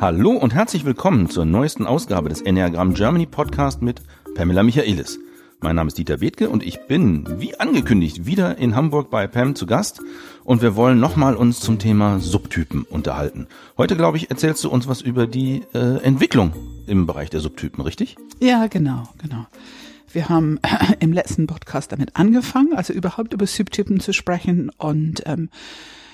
Hallo und herzlich willkommen zur neuesten Ausgabe des Enneagram Germany Podcast mit Pamela Michaelis. Mein Name ist Dieter Bethke und ich bin, wie angekündigt, wieder in Hamburg bei Pam zu Gast und wir wollen nochmal uns zum Thema Subtypen unterhalten. Heute, glaube ich, erzählst du uns was über die äh, Entwicklung im Bereich der Subtypen, richtig? Ja, genau, genau. Wir haben im letzten Podcast damit angefangen, also überhaupt über Subtypen zu sprechen und ähm,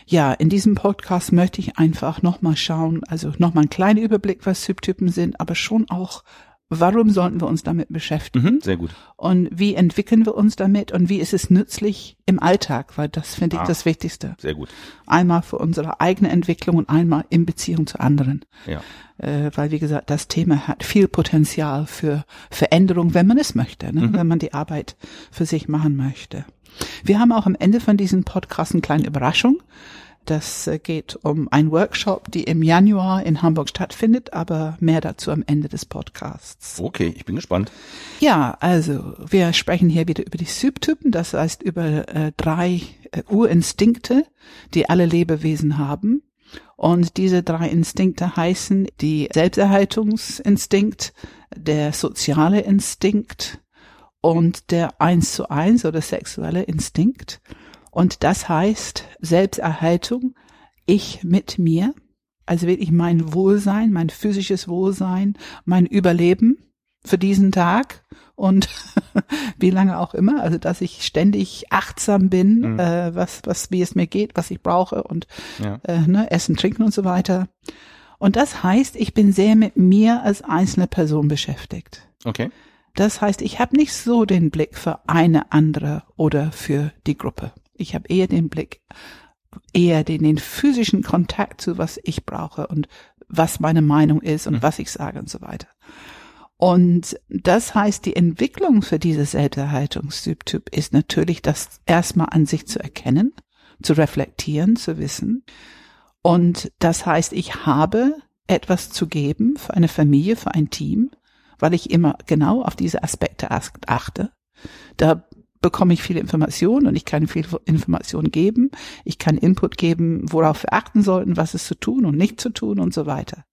ja, in diesem Podcast möchte ich einfach nochmal schauen, also nochmal einen kleinen Überblick, was Subtypen sind, aber schon auch warum sollten wir uns damit beschäftigen? Mhm, sehr gut. Und wie entwickeln wir uns damit und wie ist es nützlich im Alltag? Weil das finde ich ah, das Wichtigste. Sehr gut. Einmal für unsere eigene Entwicklung und einmal in Beziehung zu anderen. Ja. Äh, weil, wie gesagt, das Thema hat viel Potenzial für Veränderung, wenn man es möchte, ne? Mhm. wenn man die Arbeit für sich machen möchte. Wir haben auch am Ende von diesem Podcast eine kleine Überraschung. Das äh, geht um ein Workshop, die im Januar in Hamburg stattfindet, aber mehr dazu am Ende des Podcasts. Okay, ich bin gespannt. Ja, also wir sprechen hier wieder über die Subtypen, das heißt über äh, drei äh, Urinstinkte, die alle Lebewesen haben. Und diese drei Instinkte heißen die Selbsterhaltungsinstinkt, der soziale Instinkt und der eins zu eins oder sexuelle Instinkt. Und das heißt Selbsterhaltung, ich mit mir, also wirklich mein Wohlsein, mein physisches Wohlsein, mein Überleben für diesen Tag und wie lange auch immer, also dass ich ständig achtsam bin, mhm. äh, was, was, wie es mir geht, was ich brauche und ja. äh, ne, Essen, Trinken und so weiter. Und das heißt, ich bin sehr mit mir als einzelne Person beschäftigt. Okay. Das heißt, ich habe nicht so den Blick für eine andere oder für die Gruppe. Ich habe eher den Blick, eher den, den physischen Kontakt zu, was ich brauche und was meine Meinung ist und mhm. was ich sage und so weiter. Und das heißt, die Entwicklung für dieses Selbsterhaltungstyp ist natürlich, das erstmal an sich zu erkennen, zu reflektieren, zu wissen. Und das heißt, ich habe etwas zu geben für eine Familie, für ein Team, weil ich immer genau auf diese Aspekte achte. Da bekomme ich viele Informationen und ich kann viel Informationen geben. Ich kann Input geben, worauf wir achten sollten, was ist zu tun und nicht zu tun und so weiter.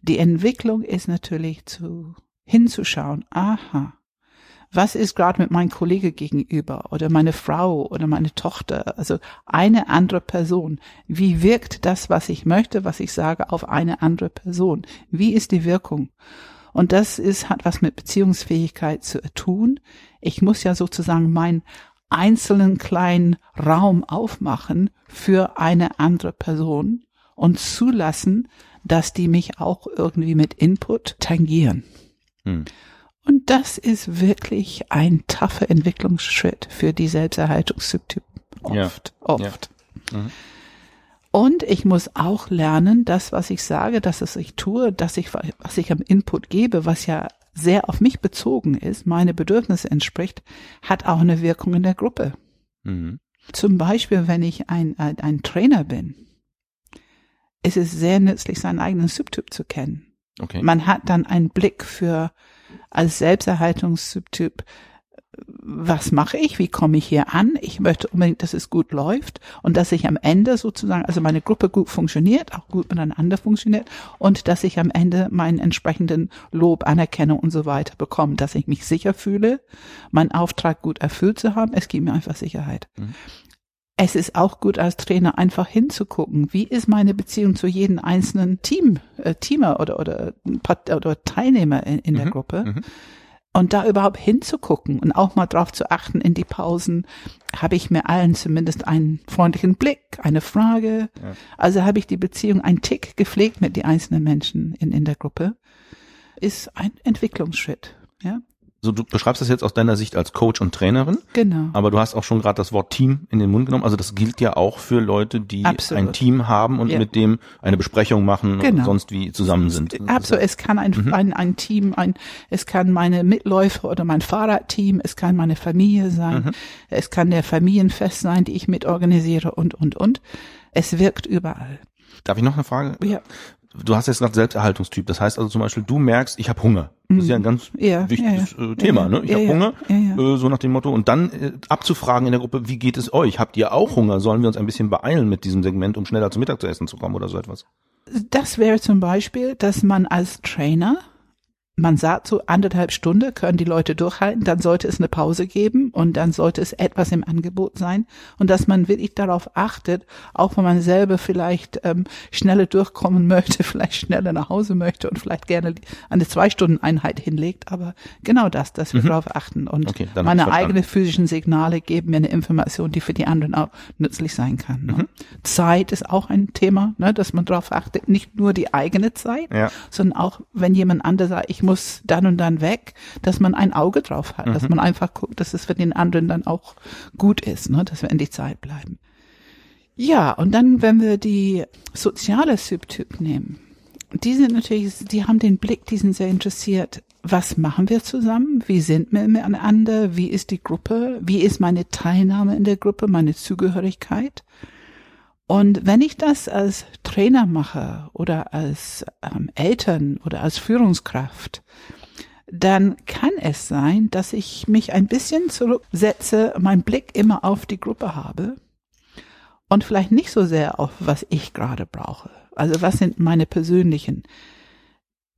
Die Entwicklung ist natürlich zu hinzuschauen. Aha. Was ist gerade mit meinem Kollege gegenüber oder meine Frau oder meine Tochter, also eine andere Person? Wie wirkt das, was ich möchte, was ich sage, auf eine andere Person? Wie ist die Wirkung? Und das ist, hat was mit Beziehungsfähigkeit zu tun. Ich muss ja sozusagen meinen einzelnen kleinen Raum aufmachen für eine andere Person und zulassen, dass die mich auch irgendwie mit Input tangieren. Hm. Und das ist wirklich ein taffer Entwicklungsschritt für die Selbsterhaltungstypen. Oft, ja. oft. Ja. Mhm. Und ich muss auch lernen, das, was ich sage, dass es ich tue, dass ich, was ich am Input gebe, was ja sehr auf mich bezogen ist, meine Bedürfnisse entspricht, hat auch eine Wirkung in der Gruppe. Mhm. Zum Beispiel, wenn ich ein, ein, ein Trainer bin, ist es sehr nützlich, seinen eigenen Subtyp zu kennen. Okay. Man hat dann einen Blick für als Selbsterhaltungstyp, was mache ich, wie komme ich hier an? Ich möchte unbedingt, dass es gut läuft und dass ich am Ende sozusagen, also meine Gruppe gut funktioniert, auch gut miteinander funktioniert und dass ich am Ende meinen entsprechenden Lob, Anerkennung und so weiter bekomme, dass ich mich sicher fühle, meinen Auftrag gut erfüllt zu haben. Es gibt mir einfach Sicherheit. Mhm. Es ist auch gut als Trainer einfach hinzugucken, wie ist meine Beziehung zu jedem einzelnen Team, äh, Teamer oder, oder, oder Teilnehmer in, in der mhm. Gruppe. Mhm und da überhaupt hinzugucken und auch mal drauf zu achten in die Pausen, habe ich mir allen zumindest einen freundlichen Blick, eine Frage. Ja. Also habe ich die Beziehung ein Tick gepflegt mit den einzelnen Menschen in, in der Gruppe. Ist ein Entwicklungsschritt. Ja so du beschreibst das jetzt aus deiner Sicht als Coach und Trainerin. Genau. Aber du hast auch schon gerade das Wort Team in den Mund genommen. Also das gilt ja auch für Leute, die Absolut. ein Team haben und ja. mit dem eine Besprechung machen genau. und sonst wie zusammen sind. Absolut. Es kann ein, mhm. ein, ein Team, ein, es kann meine Mitläufer oder mein Fahrradteam, es kann meine Familie sein, mhm. es kann der Familienfest sein, die ich mitorganisiere und, und, und. Es wirkt überall. Darf ich noch eine Frage? Ja du hast jetzt gerade Selbsterhaltungstyp. Das heißt also zum Beispiel, du merkst, ich habe Hunger. Das ist ja ein ganz ja, wichtiges ja, ja. Thema. Ne? Ich habe Hunger, äh, so nach dem Motto. Und dann äh, abzufragen in der Gruppe, wie geht es euch? Habt ihr auch Hunger? Sollen wir uns ein bisschen beeilen mit diesem Segment, um schneller zum Mittag zu essen zu kommen oder so etwas? das wäre zum Beispiel, dass man als Trainer man sagt so anderthalb Stunde können die Leute durchhalten, dann sollte es eine Pause geben und dann sollte es etwas im Angebot sein und dass man wirklich darauf achtet, auch wenn man selber vielleicht ähm, schneller durchkommen möchte, vielleicht schneller nach Hause möchte und vielleicht gerne eine zwei Stunden Einheit hinlegt, aber genau das, dass wir mhm. darauf achten und okay, meine eigenen physischen Signale geben mir eine Information, die für die anderen auch nützlich sein kann. Ne? Mhm. Zeit ist auch ein Thema, ne, dass man darauf achtet, nicht nur die eigene Zeit, ja. sondern auch wenn jemand anderes sagt, ich muss dann und dann weg, dass man ein Auge drauf hat, mhm. dass man einfach guckt, dass es für den anderen dann auch gut ist, ne, dass wir in die Zeit bleiben. Ja, und dann, wenn wir die soziale Subtyp nehmen, die sind natürlich, die haben den Blick, die sind sehr interessiert. Was machen wir zusammen? Wie sind wir miteinander? Wie ist die Gruppe? Wie ist meine Teilnahme in der Gruppe, meine Zugehörigkeit? Und wenn ich das als Trainer mache oder als ähm, Eltern oder als Führungskraft, dann kann es sein, dass ich mich ein bisschen zurücksetze, meinen Blick immer auf die Gruppe habe und vielleicht nicht so sehr auf, was ich gerade brauche. Also was sind meine persönlichen.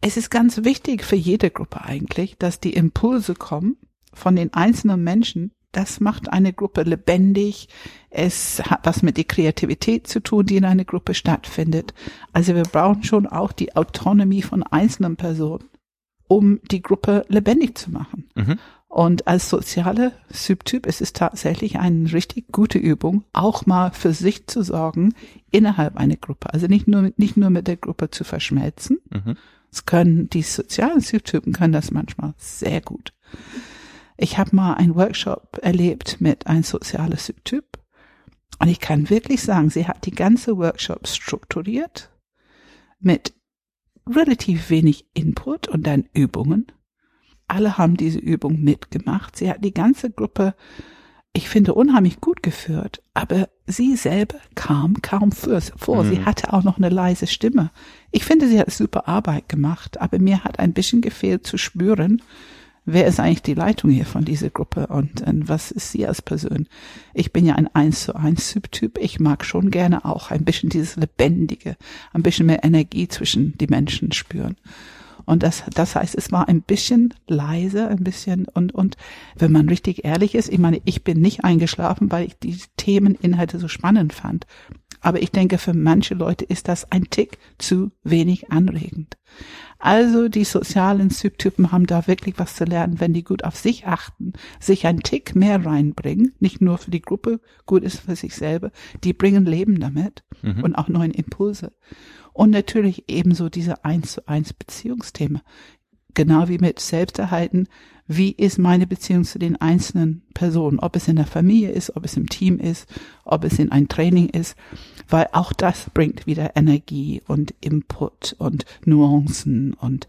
Es ist ganz wichtig für jede Gruppe eigentlich, dass die Impulse kommen von den einzelnen Menschen, das macht eine Gruppe lebendig. Es hat was mit der Kreativität zu tun, die in einer Gruppe stattfindet. Also wir brauchen schon auch die Autonomie von einzelnen Personen, um die Gruppe lebendig zu machen. Mhm. Und als soziale Subtyp ist es tatsächlich eine richtig gute Übung, auch mal für sich zu sorgen innerhalb einer Gruppe. Also nicht nur, nicht nur mit der Gruppe zu verschmelzen. Mhm. Es können, die sozialen Subtypen können das manchmal sehr gut. Ich habe mal einen Workshop erlebt mit einem sozialen Typ und ich kann wirklich sagen, sie hat die ganze Workshop strukturiert mit relativ wenig Input und dann Übungen. Alle haben diese Übung mitgemacht. Sie hat die ganze Gruppe, ich finde, unheimlich gut geführt, aber sie selber kam kaum vor. Mhm. Sie hatte auch noch eine leise Stimme. Ich finde, sie hat super Arbeit gemacht, aber mir hat ein bisschen gefehlt zu spüren, wer ist eigentlich die Leitung hier von dieser Gruppe und, und was ist sie als Person? Ich bin ja ein eins zu eins Typ. Ich mag schon gerne auch ein bisschen dieses Lebendige, ein bisschen mehr Energie zwischen die Menschen spüren. Und das, das heißt, es war ein bisschen leise, ein bisschen, und, und wenn man richtig ehrlich ist, ich meine, ich bin nicht eingeschlafen, weil ich die Themeninhalte so spannend fand. Aber ich denke, für manche Leute ist das ein Tick zu wenig anregend. Also die sozialen Subtypen haben da wirklich was zu lernen, wenn die gut auf sich achten, sich ein Tick mehr reinbringen, nicht nur für die Gruppe, gut ist für sich selber, die bringen Leben damit mhm. und auch neuen Impulse. Und natürlich ebenso diese eins zu eins Beziehungsthemen. Genau wie mit Selbsterhalten. Wie ist meine Beziehung zu den einzelnen Personen? Ob es in der Familie ist, ob es im Team ist, ob es in ein Training ist. Weil auch das bringt wieder Energie und Input und Nuancen und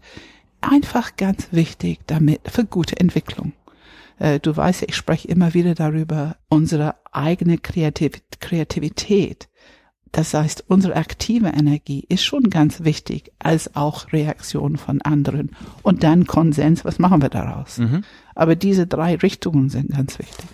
einfach ganz wichtig damit für gute Entwicklung. Äh, du weißt, ich spreche immer wieder darüber, unsere eigene Kreativität das heißt, unsere aktive Energie ist schon ganz wichtig, als auch Reaktion von anderen. Und dann Konsens, was machen wir daraus? Mhm. Aber diese drei Richtungen sind ganz wichtig.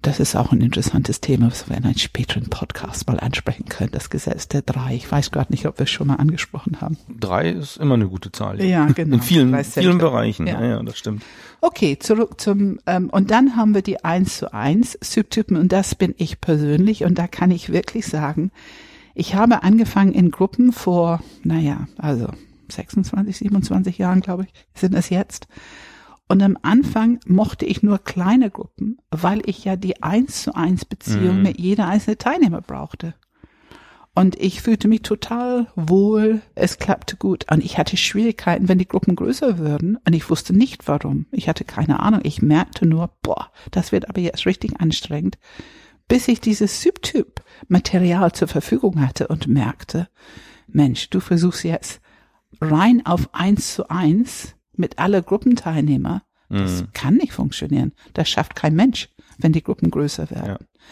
Das ist auch ein interessantes Thema, was wir in einem späteren Podcast mal ansprechen können. Das Gesetz der drei. Ich weiß gerade nicht, ob wir es schon mal angesprochen haben. Drei ist immer eine gute Zahl. Ja, genau. In vielen, vielen Bereichen. Ja. ja. ja, das stimmt. Okay, zurück zum, ähm, und dann haben wir die eins zu eins Subtypen und das bin ich persönlich und da kann ich wirklich sagen, ich habe angefangen in Gruppen vor, naja, also 26, 27 Jahren, glaube ich, sind es jetzt. Und am Anfang mochte ich nur kleine Gruppen, weil ich ja die eins zu eins Beziehung mhm. mit jeder einzelne Teilnehmer brauchte. Und ich fühlte mich total wohl. Es klappte gut. Und ich hatte Schwierigkeiten, wenn die Gruppen größer würden. Und ich wusste nicht warum. Ich hatte keine Ahnung. Ich merkte nur, boah, das wird aber jetzt richtig anstrengend bis ich dieses Subtyp Material zur Verfügung hatte und merkte, Mensch, du versuchst jetzt rein auf eins zu eins mit aller Gruppenteilnehmer. Das mhm. kann nicht funktionieren. Das schafft kein Mensch, wenn die Gruppen größer werden. Ja.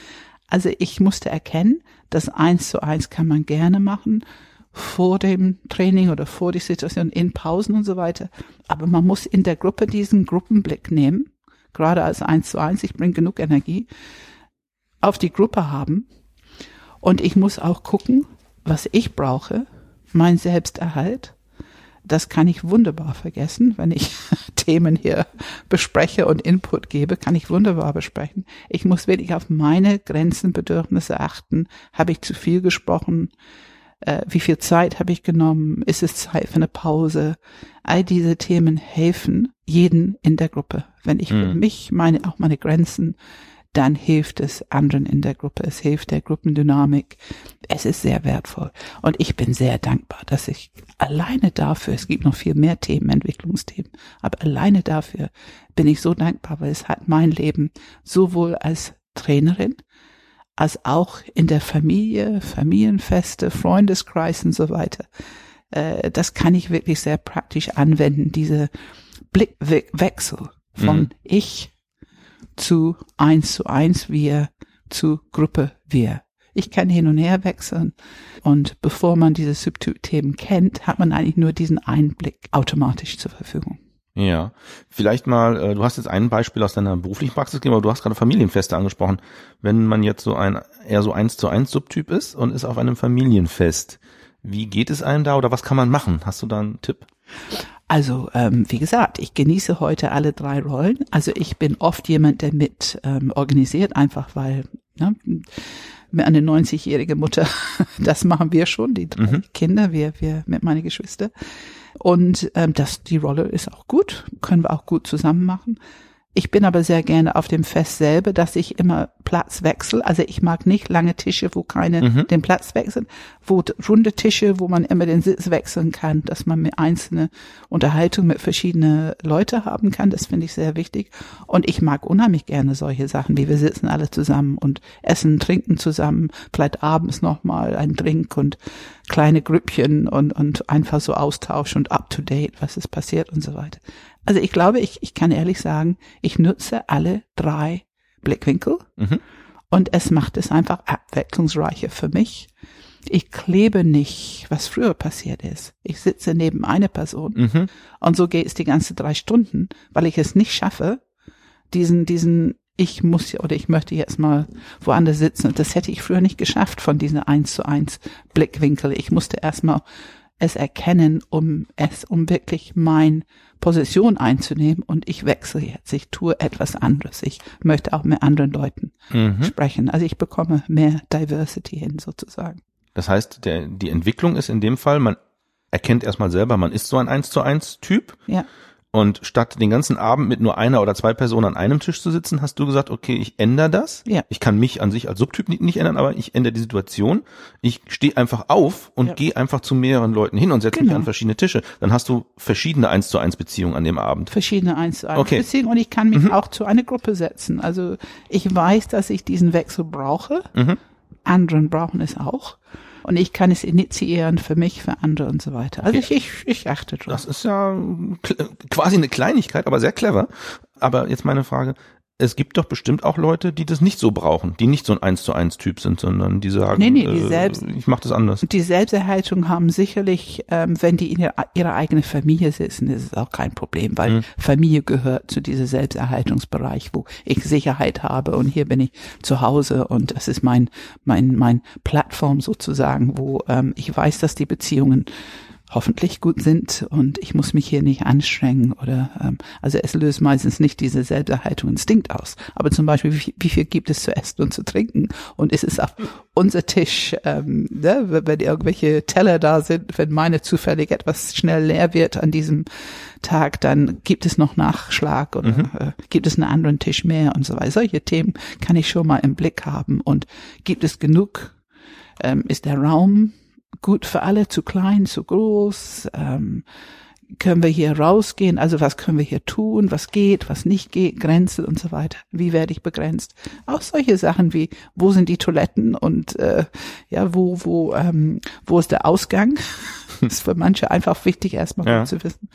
Also ich musste erkennen, dass eins zu eins kann man gerne machen vor dem Training oder vor die Situation in Pausen und so weiter. Aber man muss in der Gruppe diesen Gruppenblick nehmen. Gerade als eins zu eins, ich bringe genug Energie auf die Gruppe haben. Und ich muss auch gucken, was ich brauche, mein Selbsterhalt. Das kann ich wunderbar vergessen, wenn ich Themen hier bespreche und Input gebe, kann ich wunderbar besprechen. Ich muss wirklich auf meine Grenzen, Bedürfnisse achten. Habe ich zu viel gesprochen? Äh, wie viel Zeit habe ich genommen? Ist es Zeit für eine Pause? All diese Themen helfen jeden in der Gruppe. Wenn ich für Mhm. mich meine, auch meine Grenzen, dann hilft es anderen in der Gruppe. Es hilft der Gruppendynamik. Es ist sehr wertvoll. Und ich bin sehr dankbar, dass ich alleine dafür, es gibt noch viel mehr Themen, Entwicklungsthemen, aber alleine dafür bin ich so dankbar, weil es hat mein Leben sowohl als Trainerin als auch in der Familie, Familienfeste, Freundeskreis und so weiter. Äh, das kann ich wirklich sehr praktisch anwenden, diese Blickwechsel von Mhm. ich zu eins zu eins wir zu Gruppe wir. Ich kann hin und her wechseln und bevor man diese Subthemen kennt, hat man eigentlich nur diesen Einblick automatisch zur Verfügung. Ja, vielleicht mal, äh, du hast jetzt ein Beispiel aus deiner beruflichen Praxis gegeben, aber du hast gerade Familienfeste angesprochen. Wenn man jetzt so ein eher so eins zu eins Subtyp ist und ist auf einem Familienfest, wie geht es einem da oder was kann man machen? Hast du da einen Tipp? Also, ähm, wie gesagt, ich genieße heute alle drei Rollen. Also ich bin oft jemand, der mit ähm, organisiert, einfach weil ne, eine 90-jährige Mutter, das machen wir schon, die drei Mhm. Kinder, wir, wir mit meinen Geschwister. Und ähm, das, die Rolle ist auch gut, können wir auch gut zusammen machen. Ich bin aber sehr gerne auf dem Fest selber, dass ich immer Platz wechsle. Also ich mag nicht lange Tische, wo keine Mhm. den Platz wechseln, wo runde Tische, wo man immer den Sitz wechseln kann, dass man mit einzelne Unterhaltung mit verschiedene Leute haben kann. Das finde ich sehr wichtig. Und ich mag unheimlich gerne solche Sachen, wie wir sitzen alle zusammen und essen, trinken zusammen, vielleicht abends nochmal ein Drink und kleine Grüppchen und, und einfach so Austausch und up to date, was ist passiert und so weiter. Also ich glaube, ich, ich kann ehrlich sagen, ich nutze alle drei Blickwinkel Mhm. und es macht es einfach abwechslungsreicher für mich. Ich klebe nicht, was früher passiert ist. Ich sitze neben einer Person Mhm. und so geht es die ganze drei Stunden, weil ich es nicht schaffe, diesen, diesen, ich muss ja oder ich möchte jetzt mal woanders sitzen. Und das hätte ich früher nicht geschafft von diesen eins zu eins Blickwinkel. Ich musste erstmal es erkennen, um es, um wirklich mein Position einzunehmen und ich wechsle jetzt. Ich tue etwas anderes. Ich möchte auch mit anderen Leuten Mhm. sprechen. Also ich bekomme mehr Diversity hin sozusagen. Das heißt, der, die Entwicklung ist in dem Fall, man erkennt erstmal selber, man ist so ein eins zu eins Typ Ja. Und statt den ganzen Abend mit nur einer oder zwei Personen an einem Tisch zu sitzen, hast du gesagt, okay, ich ändere das. Ja. Ich kann mich an sich als Subtyp nicht, nicht ändern, aber ich ändere die Situation. Ich stehe einfach auf und Ja. gehe einfach zu mehreren Leuten hin und setze mich Genau. an verschiedene Tische. Dann hast du verschiedene eins zu eins Beziehungen an dem Abend. verschiedene eins zu eins Okay. Beziehungen und ich kann mich auch zu einer Gruppe setzen. Also ich weiß, dass ich diesen Wechsel brauche. Mhm. Anderen brauchen es auch. Und ich kann es initiieren für mich, für andere und so weiter. Also Okay. ich, ich, ich achte drauf. Das ist ja quasi eine Kleinigkeit, aber sehr clever. Aber jetzt meine Frage. Es gibt doch bestimmt auch Leute, die das nicht so brauchen, die nicht so ein eins zu eins Typ sind, sondern die sagen, Nee, nee, die äh, selbst- ich mache das anders. Und die Selbsterhaltung haben sicherlich, ähm, wenn die in ihrer, ihrer eigenen Familie sitzen, ist es auch kein Problem, weil Mhm. Familie gehört zu diesem Selbsterhaltungsbereich, wo ich Sicherheit habe und hier bin ich zu Hause und das ist mein mein mein Plattform sozusagen, wo ähm, ich weiß, dass die Beziehungen hoffentlich gut sind und ich muss mich hier nicht anstrengen oder ähm, also es löst meistens nicht diese Selbsterhaltung Instinkt aus. Aber zum Beispiel, wie, wie viel gibt es zu essen und zu trinken? Und ist es auf unser Tisch, ähm, ne, wenn irgendwelche Teller da sind, wenn meine zufällig etwas schnell leer wird an diesem Tag, dann gibt es noch Nachschlag oder äh, gibt es einen anderen Tisch mehr und so weiter. Solche Themen kann ich schon mal im Blick haben. Und gibt es genug? Ähm, ist der Raum gut für alle, zu klein, zu groß? Ähm, können wir hier rausgehen? Also was können wir hier tun? Was geht, was nicht geht? Grenzen und so weiter. Wie werde ich begrenzt? Auch solche Sachen wie, wo sind die Toiletten und äh, ja, wo, wo, ähm, wo ist der Ausgang? Das ist für manche einfach wichtig, erstmal Ja. gut zu wissen.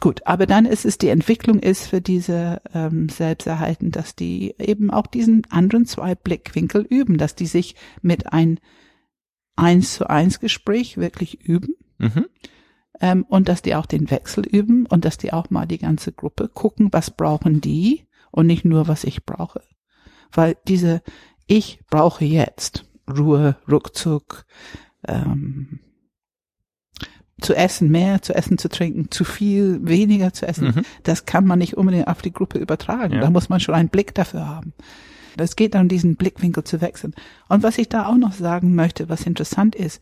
Gut, aber dann ist es, die Entwicklung ist für diese ähm, Selbsterhalten, dass die eben auch diesen anderen zwei Blickwinkel üben, dass die sich mit ein eins zu eins Gespräch wirklich üben Mhm. ähm, und dass die auch den Wechsel üben und dass die auch mal die ganze Gruppe gucken, was brauchen die und nicht nur, was ich brauche. Weil diese Ich brauche jetzt Ruhe, Ruckzuck, ähm, zu essen, mehr zu essen, zu trinken, zu viel, weniger zu essen, Mhm. das kann man nicht unbedingt auf die Gruppe übertragen. Ja. Da muss man schon einen Blick dafür haben. Es geht darum, diesen Blickwinkel zu wechseln. Und was ich da auch noch sagen möchte, was interessant ist,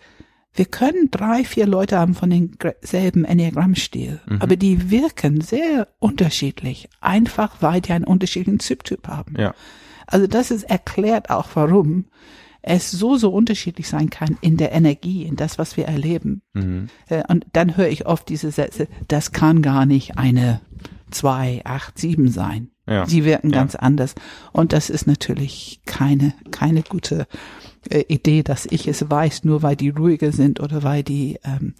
wir können drei, vier Leute haben von demselben Enneagrammstil, Mhm. aber die wirken sehr unterschiedlich, einfach weil die einen unterschiedlichen Typ haben. Ja. Also das ist erklärt auch, warum es so, so unterschiedlich sein kann in der Energie, in das, was wir erleben. Mhm. Äh, Und dann höre ich oft diese Sätze, das kann gar nicht eine zwei, acht, sieben sein. Ja. Sie wirken Ja. ganz anders. Und das ist natürlich keine, keine gute äh, Idee, dass ich es weiß, nur weil die ruhiger sind oder weil die, ähm,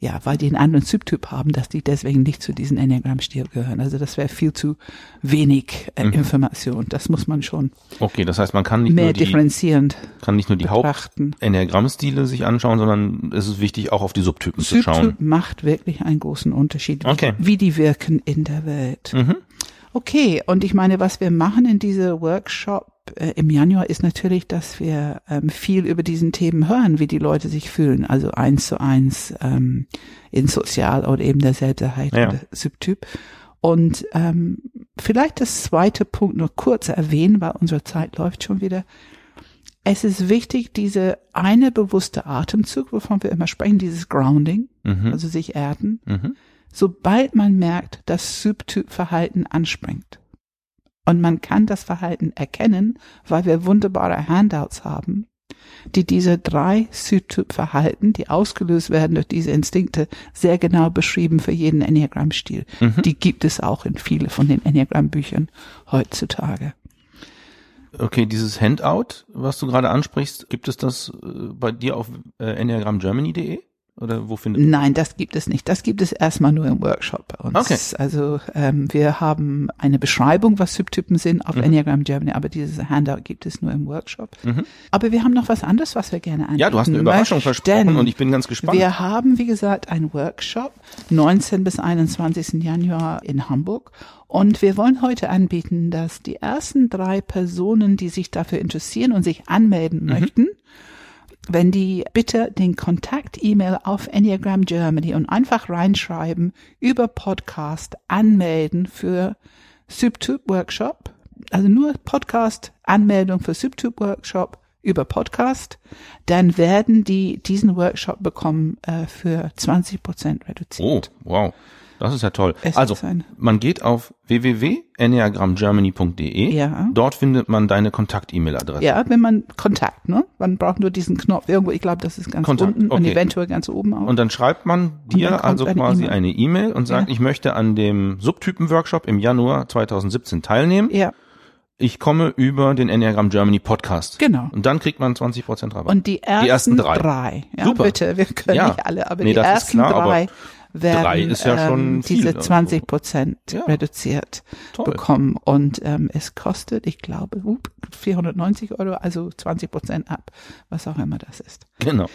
ja, weil die einen anderen Typ haben, dass die deswegen nicht zu diesem Enneagramm-Stil gehören. Also das wäre viel zu wenig äh, Mhm. Information. Das muss man schon Okay, das heißt, man kann nicht mehr nur die, differenzierend kann nicht nur die. Haupt-Enneagrammstile sich anschauen, sondern es ist wichtig, auch auf die Subtypen zu schauen. Subtyp macht wirklich einen großen Unterschied, wie- Okay. wie die wirken in der Welt. Mhm. Okay, und ich meine, was wir machen in dieser Workshop äh, im Januar ist natürlich, dass wir ähm, viel über diesen Themen hören, wie die Leute sich fühlen, also eins zu eins ähm, in Sozial oder eben der Seltenheit Ja. oder Subtyp. Und ähm, vielleicht das zweite Punkt nur kurz erwähnen, weil unsere Zeit läuft schon wieder. Es ist wichtig, diese eine bewusste Atemzug, wovon wir immer sprechen, dieses Grounding, Mhm. also sich erden, Mhm. Sobald man merkt, dass Subtypverhalten anspringt. Und man kann das Verhalten erkennen, weil wir wunderbare Handouts haben, die diese drei Subtypverhalten, die ausgelöst werden durch diese Instinkte, sehr genau beschrieben für jeden Enneagramm-Stil. Mhm. Die gibt es auch in viele von den Enneagramm-Büchern heutzutage. Okay, dieses Handout, was du gerade ansprichst, gibt es das äh, bei dir auf äh, enneagramgermany.de? Oder wo findet Nein, das gibt es nicht. Das gibt es erstmal nur im Workshop bei uns. Okay. Also ähm, wir haben eine Beschreibung, was Subtypen sind auf Mhm. Enneagram Germany, aber dieses Handout gibt es nur im Workshop. Mhm. Aber wir haben noch was anderes, was wir gerne anbieten Ja, du hast eine Überraschung möchten. versprochen und ich bin ganz gespannt. Wir haben, wie gesagt, einen Workshop 19 bis 21. Januar in Hamburg. Und wir wollen heute anbieten, dass die ersten drei Personen, die sich dafür interessieren und sich anmelden Mhm. möchten, wenn die bitte den Kontakt-E-Mail auf Enneagram Germany und einfach reinschreiben über Podcast anmelden für Subtyp Workshop. Also nur Podcast Anmeldung für Subtyp Workshop über Podcast, dann werden die diesen Workshop bekommen äh, für 20 Prozent Oh, reduziert. wow. Das ist ja toll. Es also, man geht auf www.enneagramgermany.de. Ja. Dort findet man deine Kontakt-E-Mail-Adresse. Ja, wenn man Kontakt, ne? Man braucht nur diesen Knopf irgendwo. Ich glaube, das ist ganz Kontakt, unten und okay. eventuell ganz oben auch. Und dann schreibt man dir also quasi eine E-Mail und sagt, Ja. ich möchte an dem Subtypen-Workshop im Januar 2017 teilnehmen. ja, Ich komme über den Enneagram Germany Podcast. genau. Und dann kriegt man 20% Rabatt. Und die ersten, ersten drei. drei. ja, Super. bitte, wir können Ja. nicht alle, aber Nee, die ersten klar, drei werden drei ist ja schon ähm, diese also. 20 Prozent Ja. reduziert Toll. bekommen. Und ähm, es kostet, ich glaube, up, 490 Euro, also 20 Prozent ab, was auch immer das ist. Genau.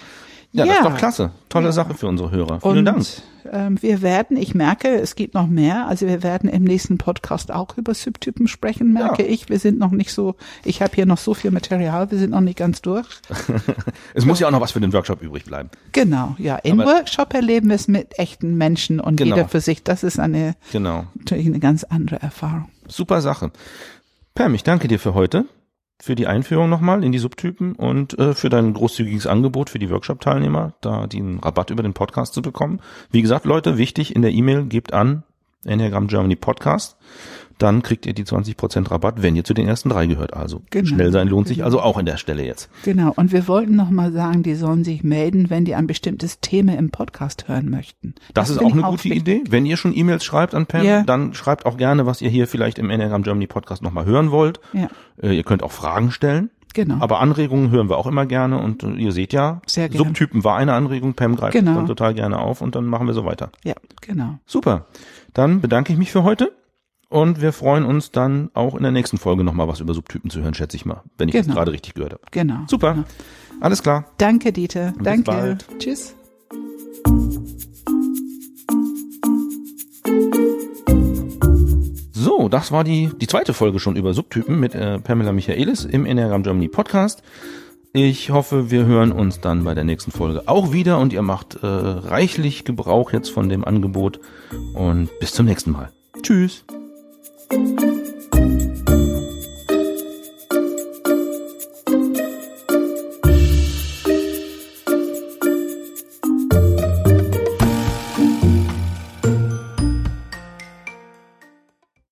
Ja, das ist Ja. doch klasse. Tolle Ja. Sache für unsere Hörer. Vielen Und Dank. Ähm, wir werden, ich merke, es geht noch mehr. Also wir werden im nächsten Podcast auch über Subtypen sprechen, merke Ja. ich. Wir sind noch nicht so, ich habe hier noch so viel Material, wir sind noch nicht ganz durch. Es muss ja auch noch was für den Workshop übrig bleiben. Genau, ja. Im Aber- Workshop erleben wir es mit echten Menschen und Genau. jeder für sich. Das ist eine Genau. natürlich eine ganz andere Erfahrung. Super Sache. Pam, ich danke dir für heute, für die Einführung nochmal in die Subtypen und äh, für dein großzügiges Angebot für die Workshop-Teilnehmer, da den Rabatt über den Podcast zu bekommen. Wie gesagt, Leute, wichtig in der E-Mail, gebt an Enneagram Germany Podcast, dann kriegt ihr die 20% Rabatt, wenn ihr zu den ersten drei gehört. Also Genau. schnell sein lohnt sich also auch in der Stelle jetzt. Genau. Und wir wollten noch mal sagen, die sollen sich melden, wenn die ein bestimmtes Thema im Podcast hören möchten. Das, ist finde auch eine gute wichtig. Idee. Wenn ihr schon E-Mails schreibt an Pam, Ja. dann schreibt auch gerne, was ihr hier vielleicht im Enneagram Germany Podcast nochmal hören wollt. Ja, Äh, ihr könnt auch Fragen stellen. genau. Aber Anregungen hören wir auch immer gerne und äh, ihr seht ja. Subtypen war eine Anregung, Pam greift Genau. das dann total gerne auf und dann machen wir so weiter. ja, genau. Super. Dann bedanke ich mich für heute und wir freuen uns dann auch in der nächsten Folge nochmal was über Subtypen zu hören, schätze ich mal, wenn ich das Genau. gerade richtig gehört habe. Genau. Super. Genau. Alles klar. Danke, Dieter. Bis Danke. bald. Tschüss. So, das war die, die zweite Folge schon über Subtypen mit äh, Pamela Michaelis im Enneagram Germany Podcast. Ich hoffe, wir hören uns dann bei der nächsten Folge auch wieder und ihr macht äh, reichlich Gebrauch jetzt von dem Angebot und bis zum nächsten Mal. Tschüss.